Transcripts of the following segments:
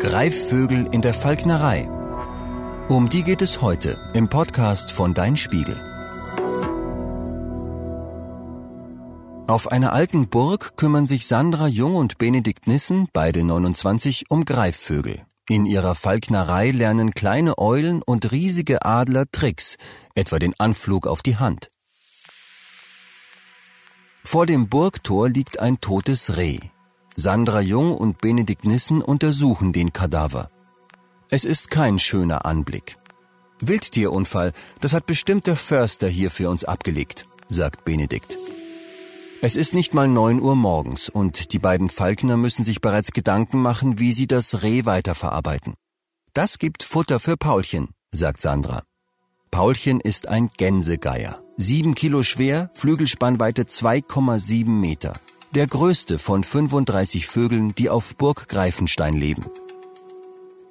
Greifvögel in der Falknerei. Um die geht es heute im Podcast von Dein Spiegel. Auf einer alten Burg kümmern sich Sandra Jung und Benedikt Nissen, beide 29, um Greifvögel. In ihrer Falknerei lernen kleine Eulen und riesige Adler Tricks, etwa den Anflug auf die Hand. Vor dem Burgtor liegt ein totes Reh. Sandra Jung und Benedikt Nissen untersuchen den Kadaver. Es ist kein schöner Anblick. Wildtierunfall, das hat bestimmt der Förster hier für uns abgelegt, sagt Benedikt. Es ist nicht mal neun Uhr morgens und die beiden Falkner müssen sich bereits Gedanken machen, wie sie das Reh weiterverarbeiten. Das gibt Futter für Paulchen, sagt Sandra. Paulchen ist ein Gänsegeier. Sieben Kilo schwer, Flügelspannweite 2,7 Meter. Der größte von 35 Vögeln, die auf Burg Greifenstein leben.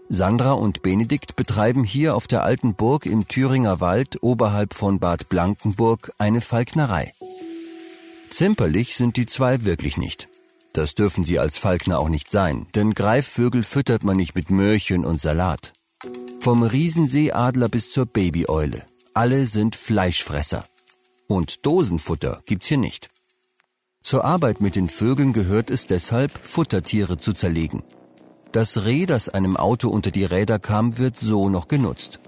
Sandra und Benedikt betreiben hier auf der alten Burg im Thüringer Wald oberhalb von Bad Blankenburg eine Falknerei. Zimperlich sind die zwei wirklich nicht. Das dürfen sie als Falkner auch nicht sein, denn Greifvögel füttert man nicht mit Möhrchen und Salat. Vom Riesenseeadler bis zur Babyeule. Alle sind Fleischfresser. Und Dosenfutter gibt's hier nicht. Zur Arbeit mit den Vögeln gehört es deshalb, Futtertiere zu zerlegen. Das Reh, das einem Auto unter die Räder kam, wird so noch genutzt.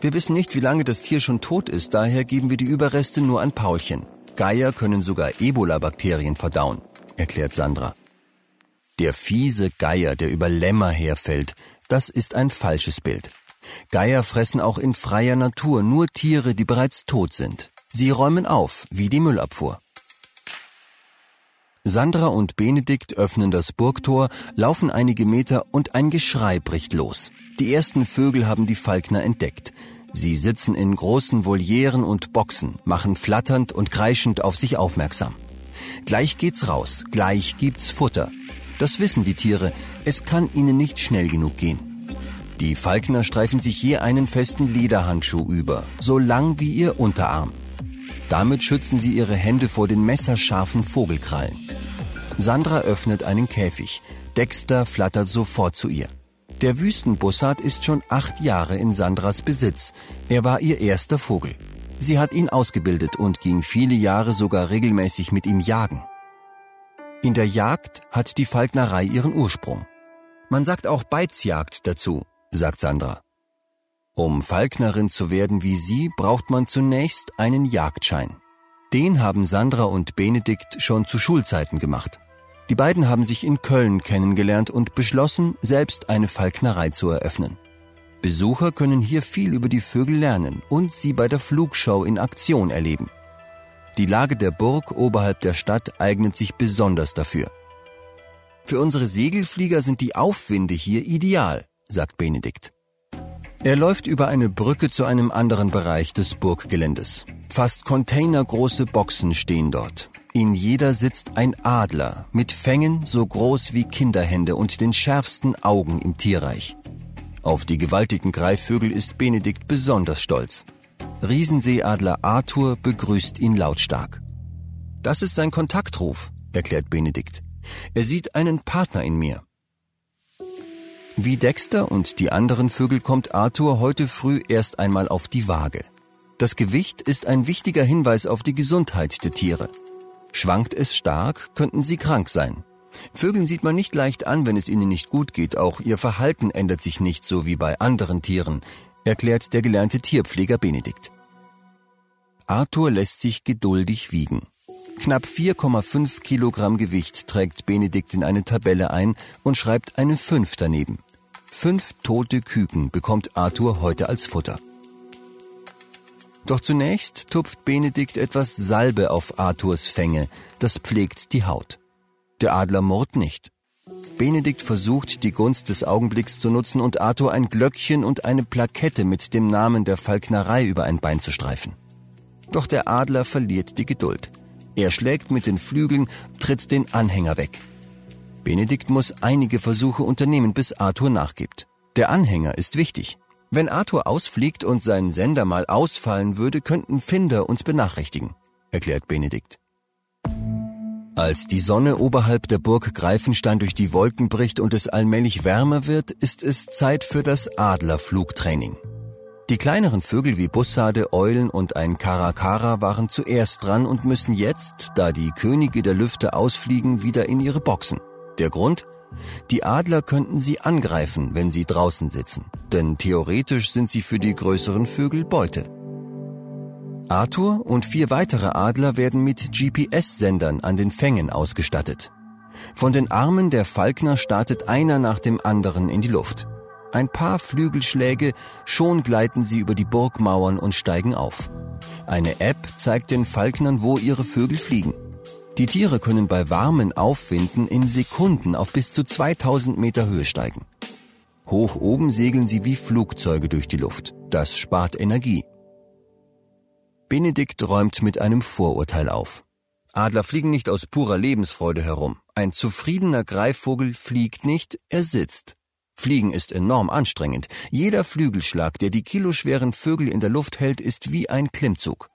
Wir wissen nicht, wie lange das Tier schon tot ist, daher geben wir die Überreste nur an Paulchen. Geier können sogar Ebola-Bakterien verdauen, erklärt Sandra. Der fiese Geier, der über Lämmer herfällt, das ist ein falsches Bild. Geier fressen auch in freier Natur nur Tiere, die bereits tot sind. Sie räumen auf, wie die Müllabfuhr. Sandra und Benedikt öffnen das Burgtor, laufen einige Meter und ein Geschrei bricht los. Die ersten Vögel haben die Falkner entdeckt. Sie sitzen in großen Volieren und Boxen, machen flatternd und kreischend auf sich aufmerksam. Gleich geht's raus, gleich gibt's Futter. Das wissen die Tiere, es kann ihnen nicht schnell genug gehen. Die Falkner streifen sich je einen festen Lederhandschuh über, so lang wie ihr Unterarm. Damit schützen sie ihre Hände vor den messerscharfen Vogelkrallen. Sandra öffnet einen Käfig. Dexter flattert sofort zu ihr. Der Wüstenbussard ist schon acht Jahre in Sandras Besitz. Er war ihr erster Vogel. Sie hat ihn ausgebildet und ging viele Jahre sogar regelmäßig mit ihm jagen. In der Jagd hat die Falknerei ihren Ursprung. Man sagt auch Beizjagd dazu, sagt Sandra. Um Falknerin zu werden wie sie, braucht man zunächst einen Jagdschein. Den haben Sandra und Benedikt schon zu Schulzeiten gemacht. Die beiden haben sich in Köln kennengelernt und beschlossen, selbst eine Falknerei zu eröffnen. Besucher können hier viel über die Vögel lernen und sie bei der Flugshow in Aktion erleben. Die Lage der Burg oberhalb der Stadt eignet sich besonders dafür. Für unsere Segelflieger sind die Aufwinde hier ideal, sagt Benedikt. Er läuft über eine Brücke zu einem anderen Bereich des Burggeländes. Fast containergroße Boxen stehen dort. In jeder sitzt ein Adler mit Fängen so groß wie Kinderhände und den schärfsten Augen im Tierreich. Auf die gewaltigen Greifvögel ist Benedikt besonders stolz. Riesenseeadler Arthur begrüßt ihn lautstark. Das ist sein Kontaktruf, erklärt Benedikt. Er sieht einen Partner in mir. Wie Dexter und die anderen Vögel kommt Arthur heute früh erst einmal auf die Waage. Das Gewicht ist ein wichtiger Hinweis auf die Gesundheit der Tiere. Schwankt es stark, könnten sie krank sein. Vögeln sieht man nicht leicht an, wenn es ihnen nicht gut geht, auch ihr Verhalten ändert sich nicht so wie bei anderen Tieren, erklärt der gelernte Tierpfleger Benedikt. Arthur lässt sich geduldig wiegen. Knapp 4,5 Kilogramm Gewicht trägt Benedikt in eine Tabelle ein und schreibt eine 5 daneben. Fünf tote Küken bekommt Arthur heute als Futter. Doch zunächst tupft Benedikt etwas Salbe auf Arthurs Fänge, das pflegt die Haut. Der Adler murrt nicht. Benedikt versucht, die Gunst des Augenblicks zu nutzen und Arthur ein Glöckchen und eine Plakette mit dem Namen der Falknerei über ein Bein zu streifen. Doch der Adler verliert die Geduld. Er schlägt mit den Flügeln, tritt den Anhänger weg. Benedikt muss einige Versuche unternehmen, bis Arthur nachgibt. Der Anhänger ist wichtig. Wenn Arthur ausfliegt und sein Sender mal ausfallen würde, könnten Finder uns benachrichtigen, erklärt Benedikt. Als die Sonne oberhalb der Burg Greifenstein durch die Wolken bricht und es allmählich wärmer wird, ist es Zeit für das Adlerflugtraining. Die kleineren Vögel wie Bussarde, Eulen und ein Karakara waren zuerst dran und müssen jetzt, da die Könige der Lüfte ausfliegen, wieder in ihre Boxen. Der Grund? Die Adler könnten sie angreifen, wenn sie draußen sitzen, denn theoretisch sind sie für die größeren Vögel Beute. Arthur und vier weitere Adler werden mit GPS-Sendern an den Fängen ausgestattet. Von den Armen der Falkner startet einer nach dem anderen in die Luft. Ein paar Flügelschläge, schon gleiten sie über die Burgmauern und steigen auf. Eine App zeigt den Falknern, wo ihre Vögel fliegen. Die Tiere können bei warmen Aufwinden in Sekunden auf bis zu 2000 Meter Höhe steigen. Hoch oben segeln sie wie Flugzeuge durch die Luft. Das spart Energie. Benedikt räumt mit einem Vorurteil auf. Adler fliegen nicht aus purer Lebensfreude herum. Ein zufriedener Greifvogel fliegt nicht, er sitzt. Fliegen ist enorm anstrengend. Jeder Flügelschlag, der die kiloschweren Vögel in der Luft hält, ist wie ein Klimmzug.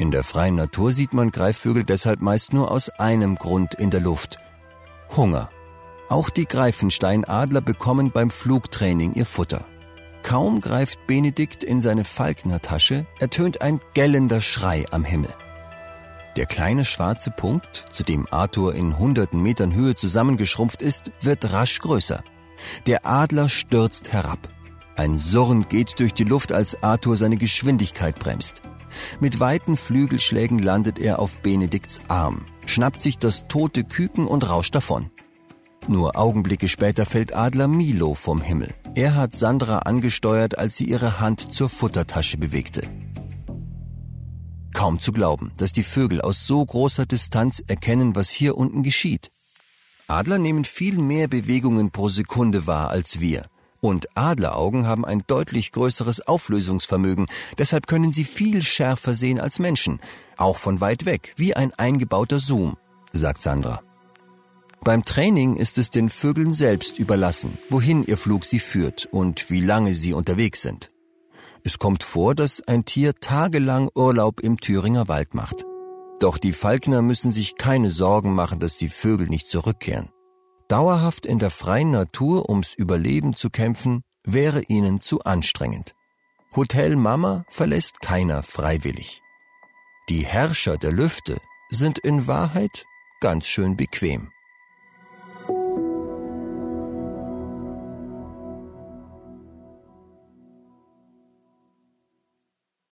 In der freien Natur sieht man Greifvögel deshalb meist nur aus einem Grund in der Luft. Hunger. Auch die Greifensteinadler bekommen beim Flugtraining ihr Futter. Kaum greift Benedikt in seine Falknertasche, ertönt ein gellender Schrei am Himmel. Der kleine schwarze Punkt, zu dem Arthur in hunderten Metern Höhe zusammengeschrumpft ist, wird rasch größer. Der Adler stürzt herab. Ein Surren geht durch die Luft, als Arthur seine Geschwindigkeit bremst. Mit weiten Flügelschlägen landet er auf Benedikts Arm, schnappt sich das tote Küken und rauscht davon. Nur Augenblicke später fällt Adler Milo vom Himmel. Er hat Sandra angesteuert, als sie ihre Hand zur Futtertasche bewegte. Kaum zu glauben, dass die Vögel aus so großer Distanz erkennen, was hier unten geschieht. Adler nehmen viel mehr Bewegungen pro Sekunde wahr als wir. Und Adleraugen haben ein deutlich größeres Auflösungsvermögen, deshalb können sie viel schärfer sehen als Menschen, auch von weit weg, wie ein eingebauter Zoom, sagt Sandra. Beim Training ist es den Vögeln selbst überlassen, wohin ihr Flug sie führt und wie lange sie unterwegs sind. Es kommt vor, dass ein Tier tagelang Urlaub im Thüringer Wald macht. Doch die Falkner müssen sich keine Sorgen machen, dass die Vögel nicht zurückkehren. Dauerhaft in der freien Natur ums Überleben zu kämpfen, wäre ihnen zu anstrengend. Hotel Mama verlässt keiner freiwillig. Die Herrscher der Lüfte sind in Wahrheit ganz schön bequem.